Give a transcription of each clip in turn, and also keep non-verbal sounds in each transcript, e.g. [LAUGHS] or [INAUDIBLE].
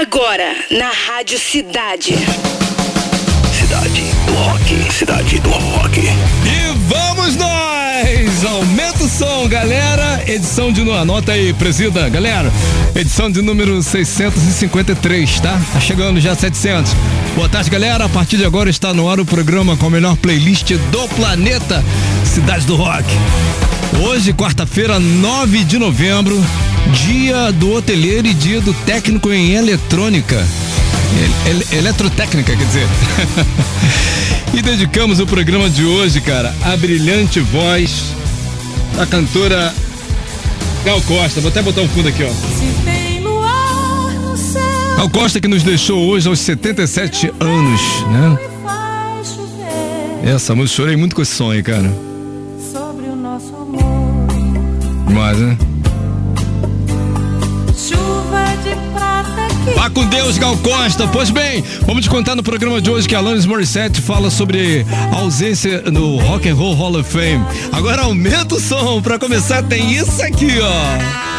Agora, na Rádio Cidade. Cidade do Rock. Cidade do Rock. E vamos nós! Aumenta o som, galera. Edição de. Anota aí, presida, galera. Edição de número 653, tá? Tá chegando já 700. Boa tarde, galera. A partir de agora está no ar o programa com a melhor playlist do planeta Cidade do Rock. Hoje, quarta-feira, 9 de novembro, dia do hoteleiro e dia do técnico em eletrônica. El, eletrotécnica, quer dizer. [LAUGHS] e dedicamos o programa de hoje, cara, à brilhante voz da cantora Gal Costa. Vou até botar um fundo aqui, ó. Gal Costa que nos deixou hoje aos 77 anos, né? Essa música, chorei muito com esse aí, cara. Demais, né? Vá com Deus, Gal Costa. Pois bem, vamos te contar no programa de hoje que Alanis Morissette fala sobre a ausência no Rock and Roll Hall of Fame. Agora aumenta o som. Para começar, tem isso aqui, ó.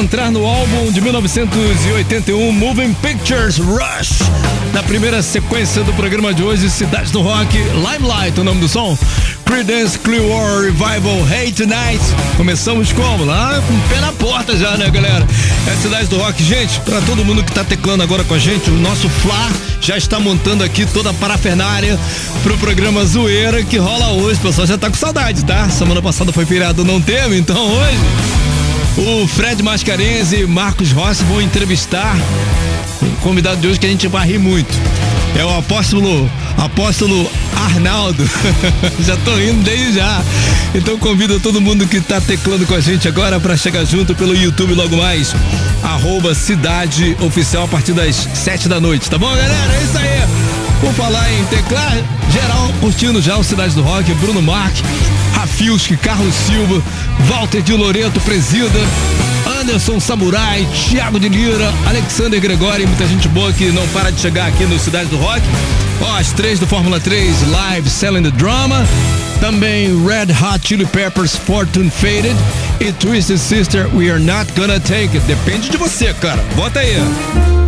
Encontrar no álbum de 1981 Moving Pictures Rush. Na primeira sequência do programa de hoje, Cidade do Rock, Limelight, o nome do som. Creedence Clearwater Revival Hey Tonight. Começamos como? Lá com o pé na porta já, né, galera? É Cidade do Rock. Gente, para todo mundo que tá teclando agora com a gente, o nosso Flá já está montando aqui toda a parafernária pro programa Zoeira que rola hoje. O pessoal já tá com saudade, tá? Semana passada foi feriado, não teve, então hoje o Fred Mascarenhas e Marcos Rossi vão entrevistar o convidado de hoje que a gente vai rir muito. É o apóstolo, apóstolo Arnaldo. [LAUGHS] já tô rindo desde já. Então convido todo mundo que tá teclando com a gente agora para chegar junto pelo YouTube logo mais. Arroba Cidade Oficial a partir das sete da noite, tá bom, galera? É isso aí. Por falar em teclar, geral curtindo já o Cidade do Rock, Bruno Marques, Rafilski, Carlos Silva, Walter de Loreto, presida, Anderson Samurai, Thiago de Lira, Alexander Gregori, muita gente boa que não para de chegar aqui no Cidade do Rock. Ó, as três do Fórmula 3 Live Selling the Drama. Também Red Hot Chili Peppers Fortune Faded e Twisted Sister We Are Not Gonna Take It. Depende de você, cara. Bota aí.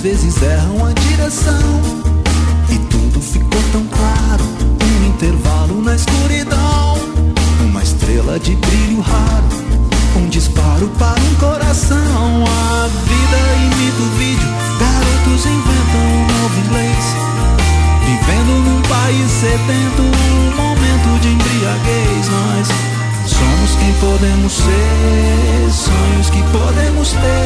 Às vezes erram a direção. E tudo ficou tão claro. Um intervalo na escuridão. Uma estrela de brilho raro. Um disparo para um coração. A vida imita o vídeo. Garotos inventam um novo inglês. Vivendo num país sedento. Um momento de embriaguez. Nós somos quem podemos ser. Sonhos que podemos ter.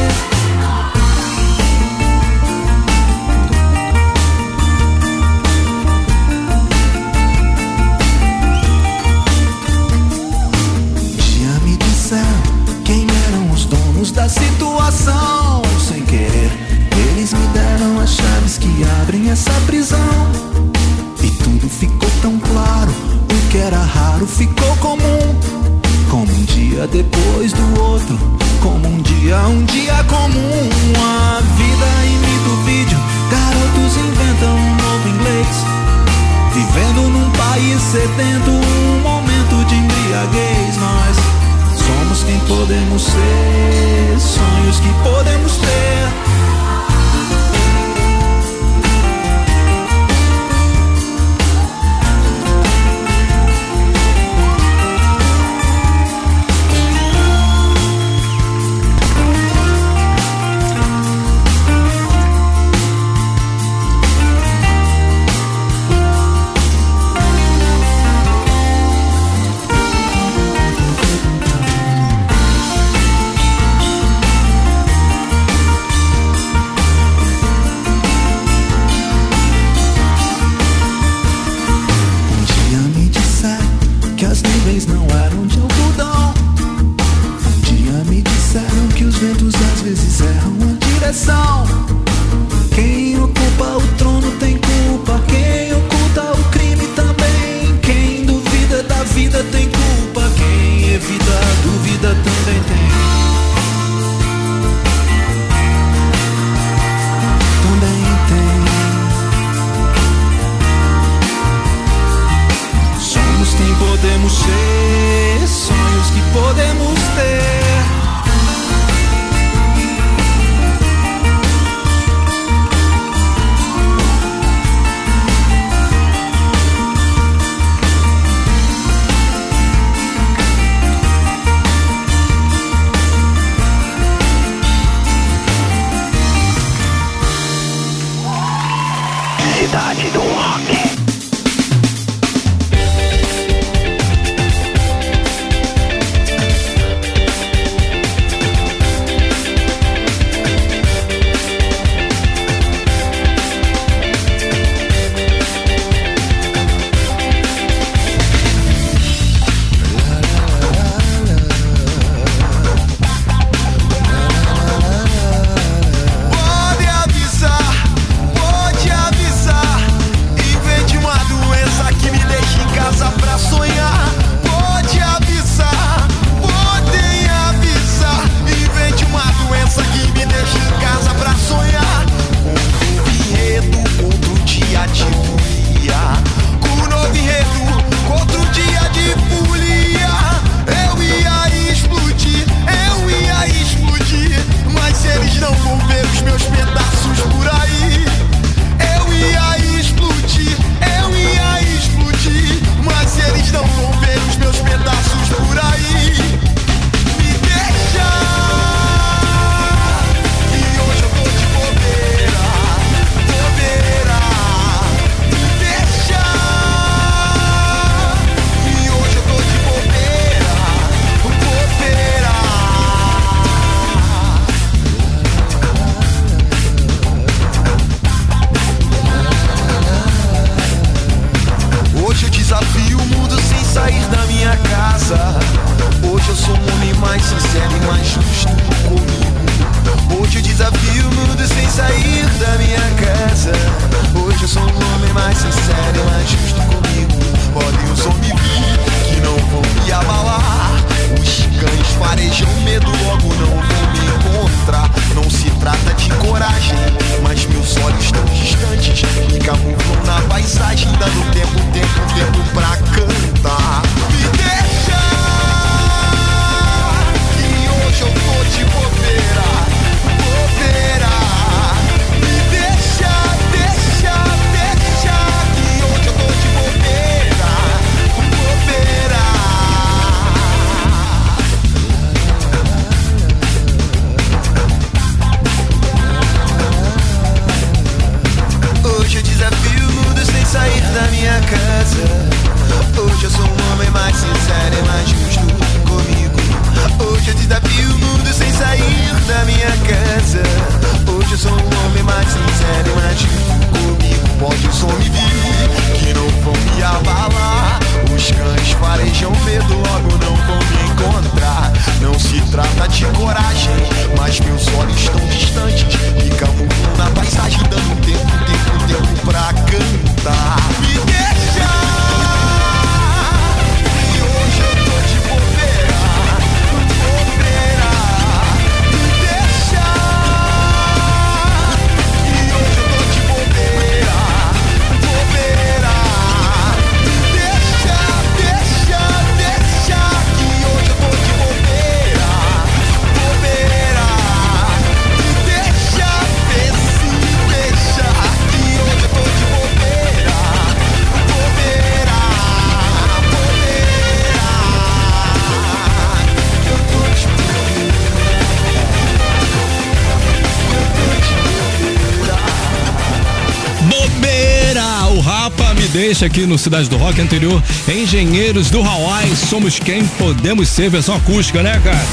Aqui no Cidade do Rock anterior. Engenheiros do Hawaii, somos quem podemos ser, versão acústica, né, cara?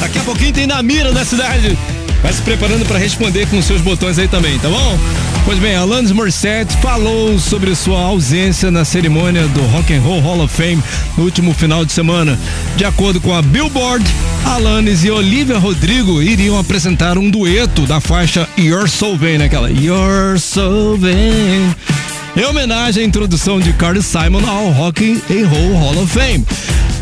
Daqui a pouquinho tem na mira da cidade. Vai se preparando para responder com seus botões aí também, tá bom? Pois bem, Alanis Morissette falou sobre sua ausência na cerimônia do Rock and Roll Hall of Fame no último final de semana. De acordo com a Billboard, Alanis e Olivia Rodrigo iriam apresentar um dueto da faixa You're So Vain, aquela You're So Vain em homenagem à introdução de Carly Simon ao Rock and Roll Hall of Fame.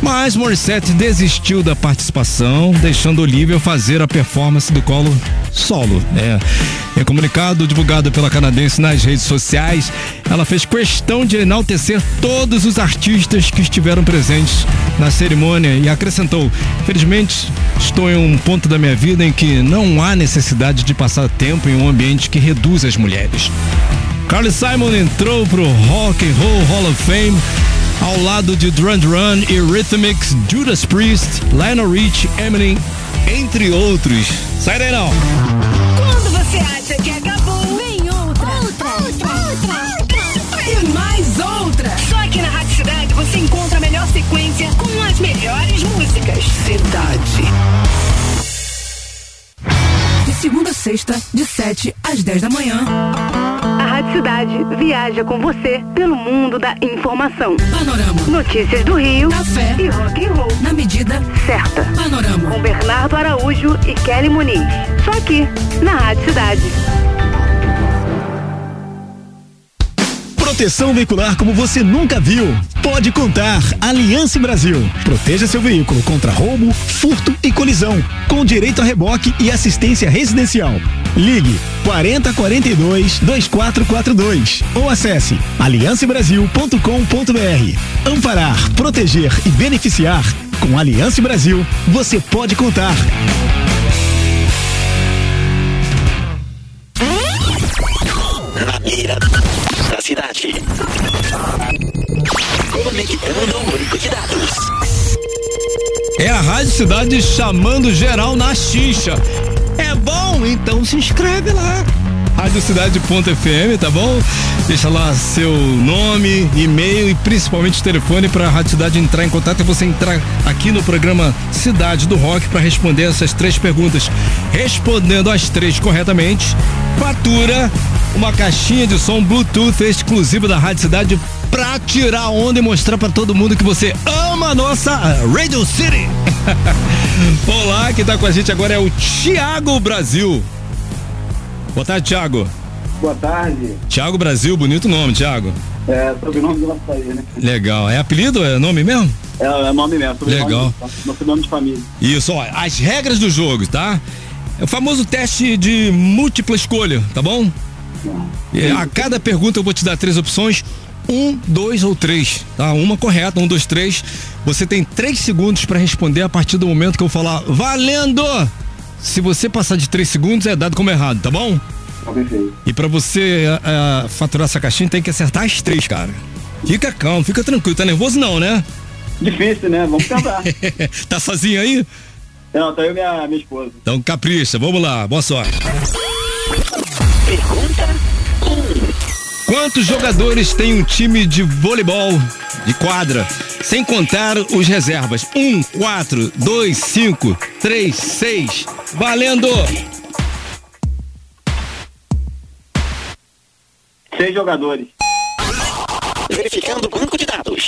Mas Morissette desistiu da participação, deixando Olivia fazer a performance do colo solo. É. Em comunicado divulgado pela canadense nas redes sociais, ela fez questão de enaltecer todos os artistas que estiveram presentes na cerimônia e acrescentou: Felizmente, estou em um ponto da minha vida em que não há necessidade de passar tempo em um ambiente que reduz as mulheres. Carly Simon entrou pro Rock and Roll Hall of Fame ao lado de Duran Duran e Rhythmics, Judas Priest, Lionel Rich, Eminem, entre outros. Sai daí não! Quando você acha que acabou, vem outra, outra, outra, outra, e mais outra. Só aqui na Rádio Cidade você encontra a melhor sequência com as melhores músicas. Cidade. De segunda a sexta, de 7 às 10 da manhã. Rádio Cidade viaja com você pelo mundo da informação. Panorama. Notícias do Rio. Café. E rock and roll. Na medida certa. Panorama. Com Bernardo Araújo e Kelly Muniz. Só aqui, na Rádio Cidade. Proteção veicular como você nunca viu. Pode contar. Aliança Brasil. Proteja seu veículo contra roubo, furto e colisão. Com direito a reboque e assistência residencial. Ligue 40 42 2442 ou acesse aliancebrasil.com.br. Amparar, proteger e beneficiar. Com Aliança Brasil, você pode contar. Na mira cidade. Conectando o de dados. É a Rádio Cidade chamando geral na xixa. É bom? Então se inscreve lá. Radiocidade.fm, tá bom? Deixa lá seu nome, e-mail e principalmente telefone para a Rádio Cidade entrar em contato e você entrar aqui no programa Cidade do Rock para responder essas três perguntas. Respondendo as três corretamente, fatura uma caixinha de som Bluetooth exclusiva da Rádio Cidade pra tirar onda e mostrar para todo mundo que você ama a nossa Radio City. [LAUGHS] Olá, quem tá com a gente agora é o Thiago Brasil. Boa tarde, Thiago. Boa tarde. Thiago Brasil, bonito nome, Thiago. É, sobrenome do nosso país, né? Legal. É apelido? É nome mesmo? É, é nome mesmo. Legal. Nosso nome de família. Isso, ó, as regras do jogo, tá? É o famoso teste de múltipla escolha, tá bom? E a cada pergunta eu vou te dar três opções. Um, dois ou três, tá? Uma correta, um, dois, três. Você tem três segundos para responder a partir do momento que eu falar valendo! Se você passar de três segundos, é dado como errado, tá bom? Tá perfeito. E para você ah, faturar essa caixinha, tem que acertar as três, cara. Fica calmo, fica tranquilo. Tá nervoso não, né? Difícil, né? Vamos tentar. [LAUGHS] tá sozinho aí? Não, tá eu e minha, minha esposa. Então capricha, vamos lá, boa sorte. Pergunta 1. Quantos jogadores tem um time de voleibol de quadra? Sem contar os reservas. Um, quatro, dois, cinco, três, seis. Valendo! Seis jogadores. Verificando o banco de dados.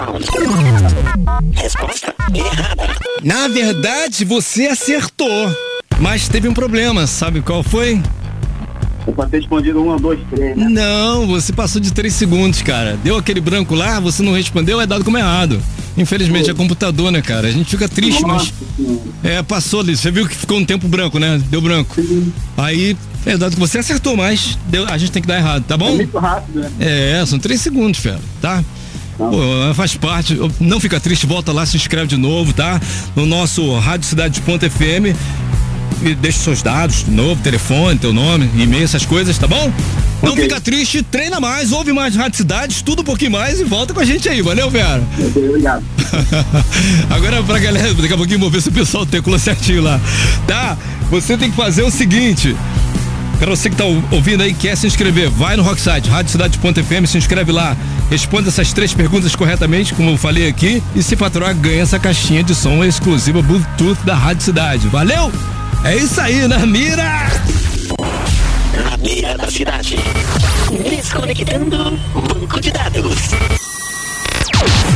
Sound. Resposta errada. Na verdade, você acertou. Mas teve um problema, sabe qual foi? Eu ter respondido um, dois, três, né? Não, você passou de três segundos, cara. Deu aquele branco lá, você não respondeu, é dado como errado. Infelizmente é computador, né, cara? A gente fica triste, mas. É, passou ali. Você viu que ficou um tempo branco, né? Deu branco. Aí, é dado que você acertou, mas deu- a gente tem que dar errado, tá É bom? muito rápido, né? É, são três segundos, fera, tá? Pô, faz parte. Não fica triste, volta lá, se inscreve de novo, tá? No nosso Rádio Cidade Ponto FM. E deixa seus dados novo, telefone, teu nome, e-mail, essas coisas, tá bom? Não fica triste, treina mais, ouve mais Rádio Cidade, estuda um pouquinho mais e volta com a gente aí, valeu, Vera? Obrigado. [LAUGHS] Agora pra galera, daqui a pouquinho vou ver se o pessoal teclou certinho lá. Tá? Você tem que fazer o seguinte. Pra você que tá ou- ouvindo aí, quer se inscrever, vai no Rocksite, radiocidade.fm, se inscreve lá, responda essas três perguntas corretamente, como eu falei aqui, e se faturar, ganha essa caixinha de som exclusiva Bluetooth da Rádio Cidade. Valeu? É isso aí, na mira! Na mira da cidade. Desconectando banco de dados.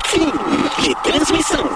Fim de transmissão.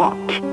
Do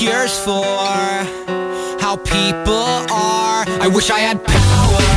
cures for how people are. I wish I had power.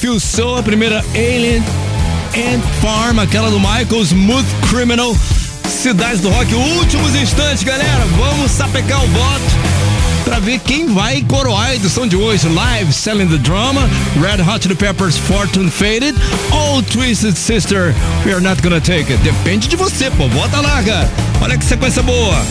Feel So, a primeira Alien Ant Farm, aquela do Michael, Smooth Criminal, Cidades do Rock, últimos instantes, galera. Vamos sapecar o voto pra ver quem vai coroar a edição de hoje. Live, Selling the Drama, Red Hot Chili Peppers, Fortune Faded, ou Twisted Sister, We Are Not Gonna Take It. Depende de você, pô. Bota lá, cara. Olha que sequência boa.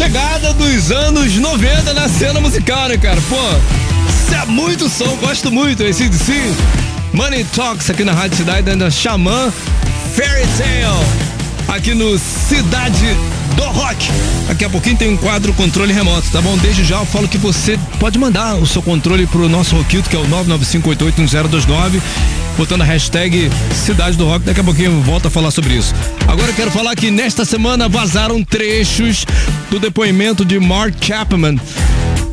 Chegada dos anos 90 na cena musical, né, cara? Pô, isso é muito som, gosto muito, esse DC. Money Talks aqui na Rádio Cidade, ainda Xamã Fairy Tale, aqui no Cidade do Rock. Daqui a pouquinho tem um quadro controle remoto, tá bom? Desde já eu falo que você pode mandar o seu controle pro nosso Roquito, que é o 995881029, botando a hashtag Cidade do Rock. Daqui a pouquinho eu volto a falar sobre isso. Agora eu quero falar que nesta semana vazaram trechos do depoimento de Mark Chapman,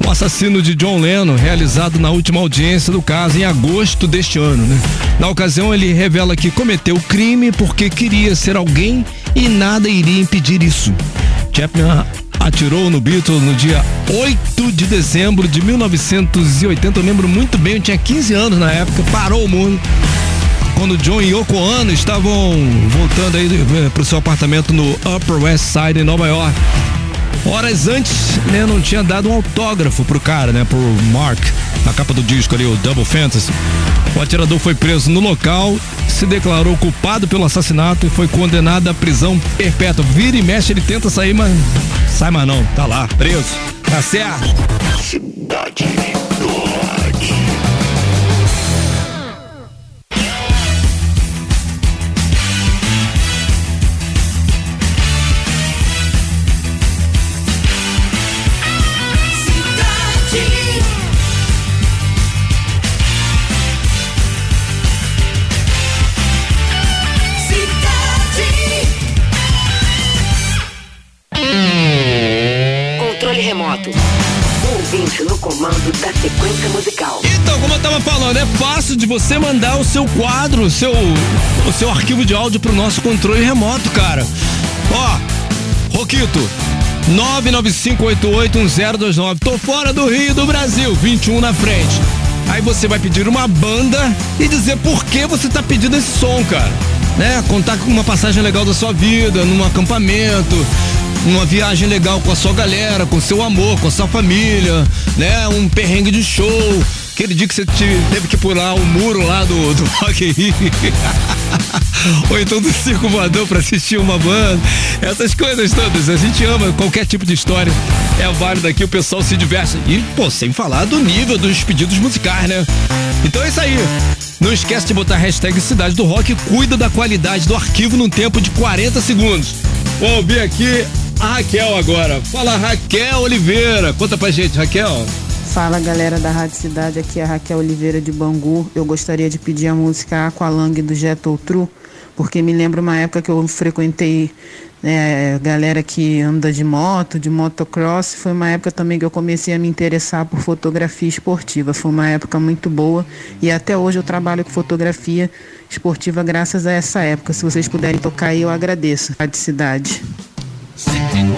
o assassino de John Lennon, realizado na última audiência do caso em agosto deste ano. Né? Na ocasião, ele revela que cometeu o crime porque queria ser alguém e nada iria impedir isso. Chapman atirou no Beatle no dia 8 de dezembro de 1980. Eu lembro muito bem, eu tinha 15 anos na época, parou o mundo. Quando John e Yoko Ono estavam voltando aí eh, pro seu apartamento no Upper West Side em Nova York. Horas antes, né, não tinha dado um autógrafo pro cara, né, pro Mark, na capa do disco ali, o Double Fantasy. O atirador foi preso no local, se declarou culpado pelo assassinato e foi condenado à prisão perpétua. Vira e mexe, ele tenta sair, mas sai mais não, tá lá, preso. Tá certo? Cidade falando, é fácil de você mandar o seu quadro, o seu, o seu arquivo de áudio pro nosso controle remoto, cara. Ó, Roquito, 995881029. Tô fora do Rio do Brasil, 21 na frente. Aí você vai pedir uma banda e dizer por que você tá pedindo esse som, cara. Né? Contar com uma passagem legal da sua vida, num acampamento, uma viagem legal com a sua galera, com seu amor, com a sua família, né? Um perrengue de show. Aquele dia que você te- teve que pular o muro lá do, do [LAUGHS] Rock Rio. [LAUGHS] Ou então do circo voador pra assistir uma banda. Essas coisas todas. A gente ama qualquer tipo de história. É válido aqui, o pessoal se diverte. E, pô, sem falar do nível dos pedidos musicais, né? Então é isso aí. Não esquece de botar a hashtag Cidade do Rock e cuida da qualidade do arquivo num tempo de 40 segundos. Vou ouvir aqui a Raquel agora. Fala, Raquel Oliveira. Conta pra gente, Raquel. Fala galera da Rádio Cidade, aqui é a Raquel Oliveira de Bangu. Eu gostaria de pedir a música Aqualung do Jet True, porque me lembra uma época que eu frequentei é, galera que anda de moto, de motocross. Foi uma época também que eu comecei a me interessar por fotografia esportiva. Foi uma época muito boa e até hoje eu trabalho com fotografia esportiva graças a essa época. Se vocês puderem tocar aí, eu agradeço. Rádio Cidade. Sitting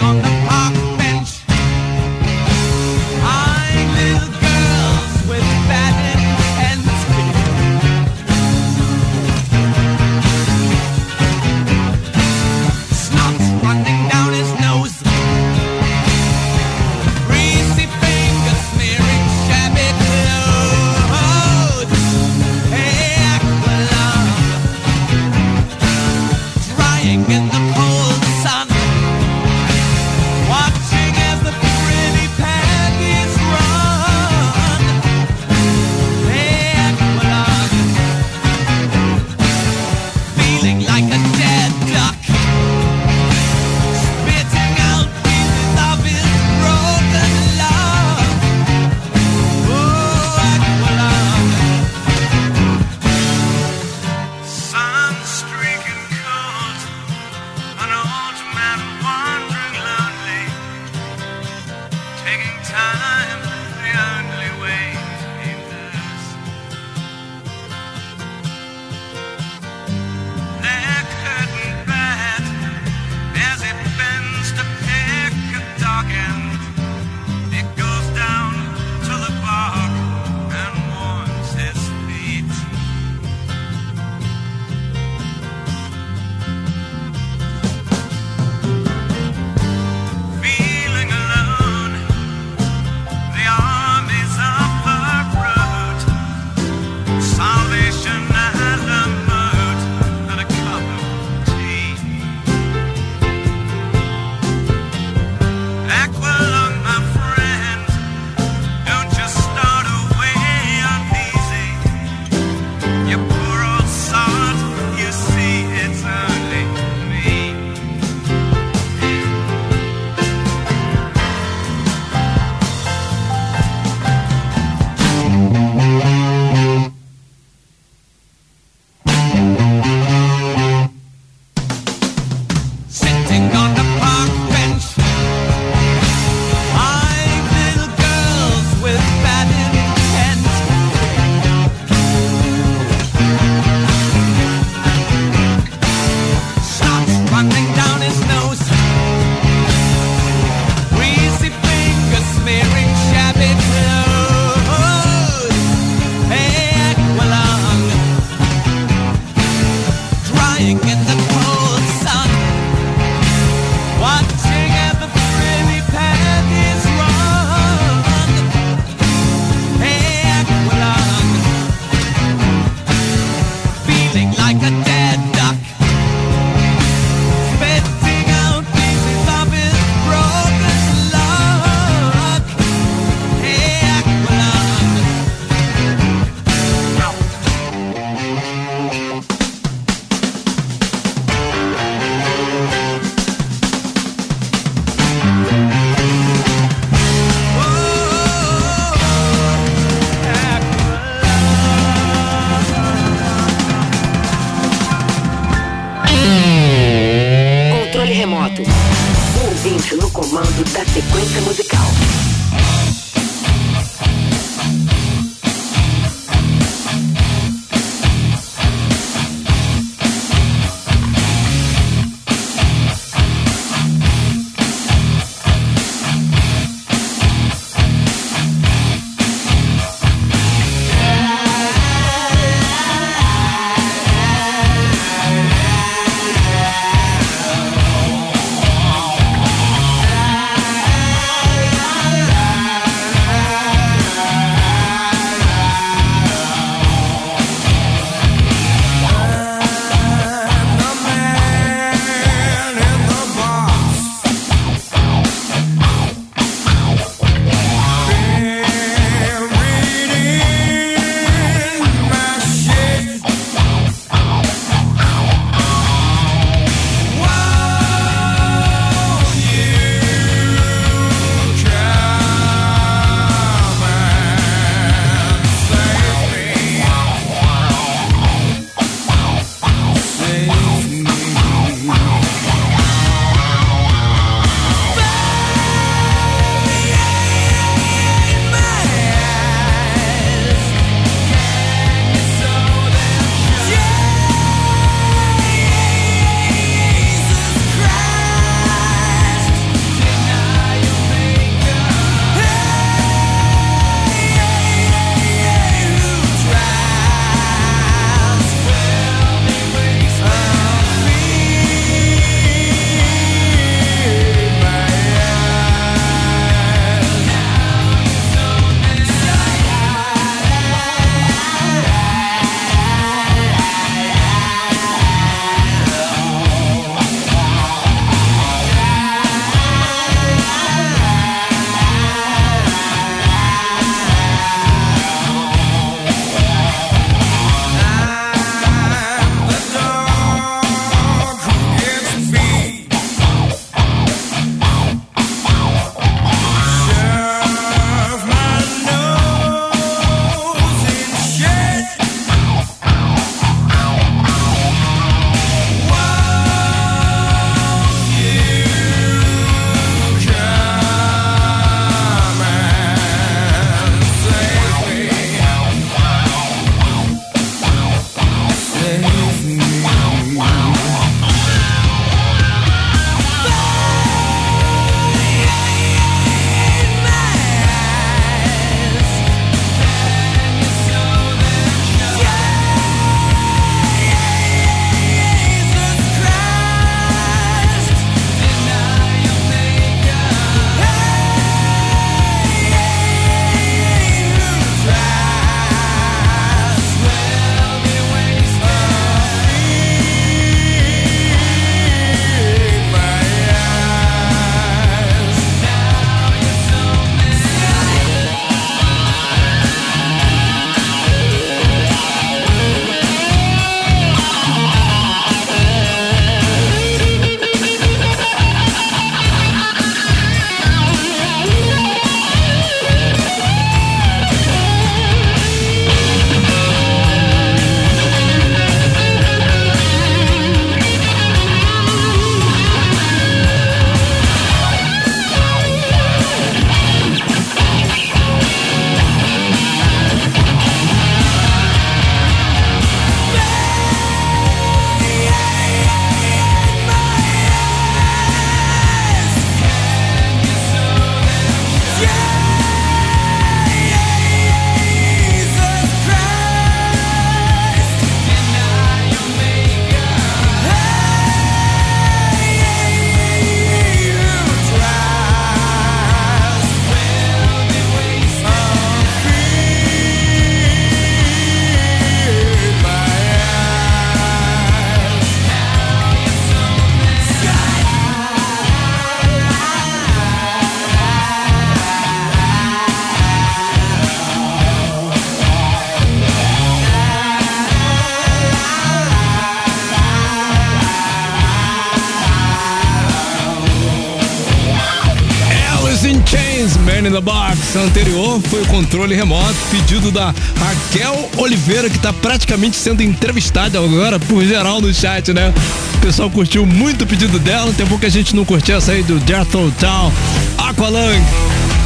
Man in the Box. Anterior foi o controle remoto, pedido da Raquel Oliveira, que está praticamente sendo entrevistada agora por geral no chat, né? O pessoal curtiu muito o pedido dela, tem pouco que a gente não curtiu essa aí do Jethro Town, Aqualung.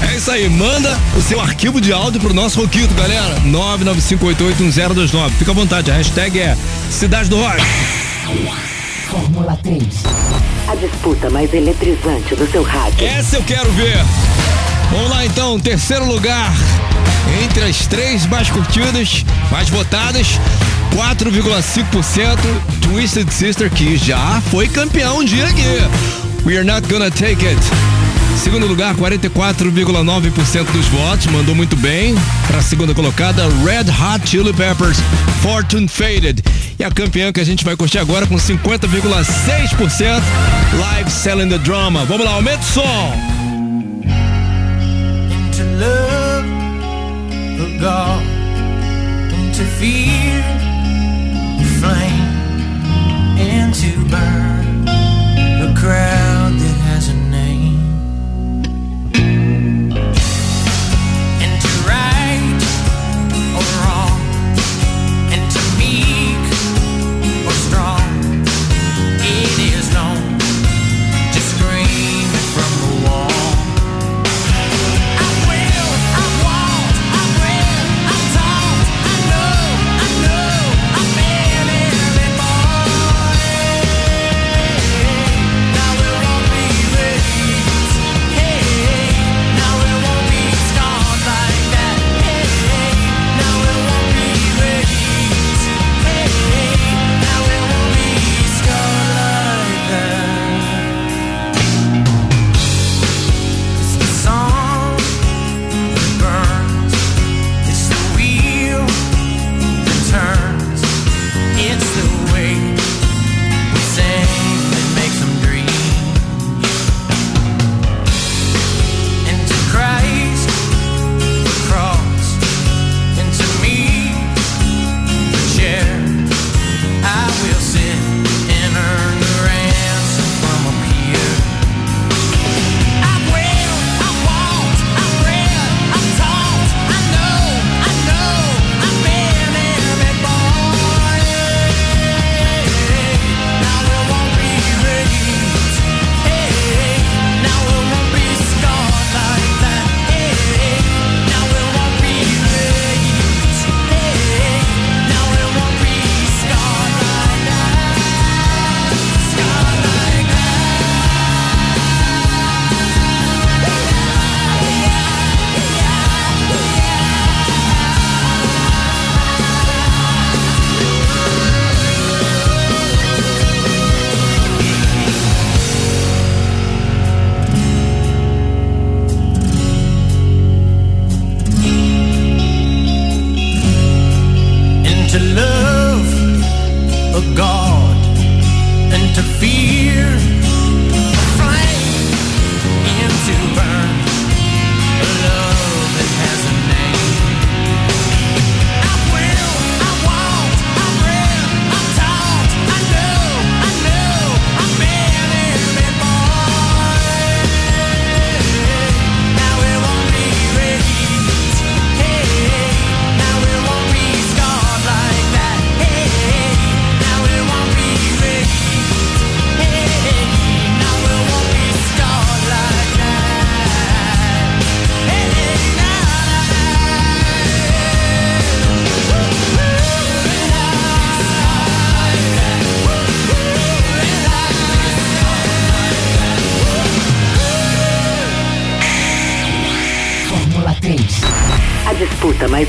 É isso aí, manda o seu arquivo de áudio pro nosso Roquito, galera. 995881029. Fica à vontade, a hashtag é Cidade do Rock. Fórmula 3. A disputa mais eletrizante do seu rádio. Essa eu quero ver. Vamos lá então, terceiro lugar. Entre as três mais curtidas, mais votadas, 4,5% Twisted Sister, que já foi campeão um dia aqui. We are not gonna take it. Segundo lugar, 44,9% dos votos, mandou muito bem. Para a segunda colocada, Red Hot Chili Peppers, Fortune Faded. E a campeã que a gente vai curtir agora com 50,6%, Live Selling the Drama. Vamos lá, aumenta o som. To love the God and to fear the flame and to burn the crowd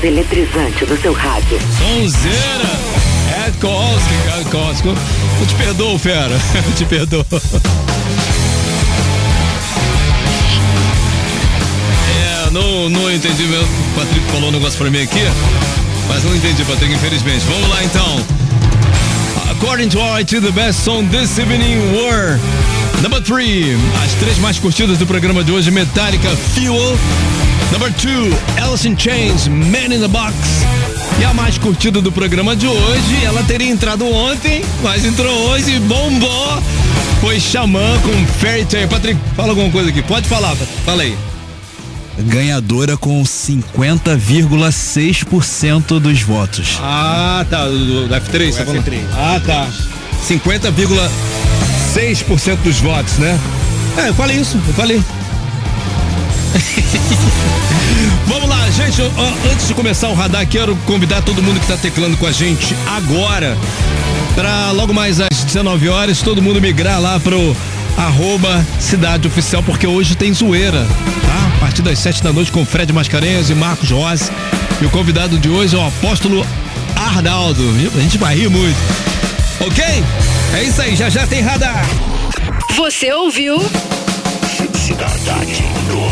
eletrizante do seu rádio. Sonzeira! Kowalski, Ed Kowalski. Eu te perdoo, fera. [LAUGHS] Eu te perdoo. É, não, não entendi. O Patrick falou um negócio pra mim aqui, mas não entendi, Patrick, infelizmente. Vamos lá então. According to RIT, the best song this evening were Number 3, as três mais curtidas do programa de hoje, Metallica, Fuel. Number 2, Alice in Chains, Man in the Box. E a mais curtida do programa de hoje, ela teria entrado ontem, mas entrou hoje e bombou. Foi Xamã com Fairy Tale. Patrick, fala alguma coisa aqui. Pode falar, Patrick. fala aí. ganhadora com 50,6% dos votos. Ah, tá. Do, do F3, Do tá falando? F3. Ah, tá. 50,6% dos votos, né? É, eu falei isso, eu falei. [LAUGHS] Vamos lá, gente. antes de começar o radar, quero convidar todo mundo que está teclando com a gente agora para logo mais às 19 horas todo mundo migrar lá pro arroba Cidade Oficial, porque hoje tem zoeira, tá? A partir das 7 da noite com Fred Mascarenhas e Marcos Rossi. E o convidado de hoje é o apóstolo Arnaldo. A gente vai rir muito. Ok? É isso aí, já já tem radar. Você ouviu? Cidade do Rock.